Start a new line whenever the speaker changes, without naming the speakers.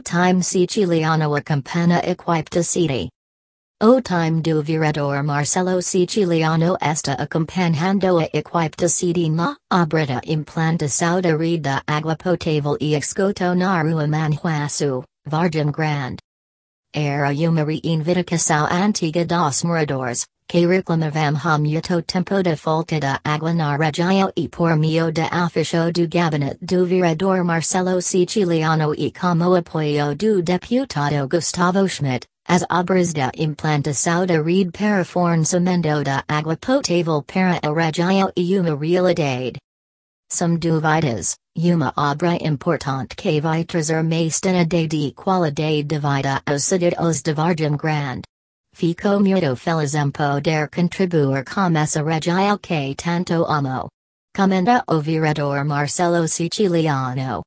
O time Siciliano a campana equipta city. O time do virador Marcelo Siciliano esta acompanhando a equipta city na obrita implanta sauda rida agua potable e escoto na rua Manhuaçu, Vargem Grande. Era uma reivindicação antiga dos moradores, que reclamavam muito tempo de falta de água na região e por meio de ofício do gabinete do vereador Marcelo Siciliano e como apoio do deputado Gustavo Schmidt, as obras de implantação da rede para fornecimento de água potável para a região e uma realidade. Some dúvidas, uma obra importante que vai trazer mais de qualidade de vida aos cidadãos de Vargem Grande. Fico feliz em poder contribuir com essa região que tanto amo. Comenta o vereador Marcelo Siciliano.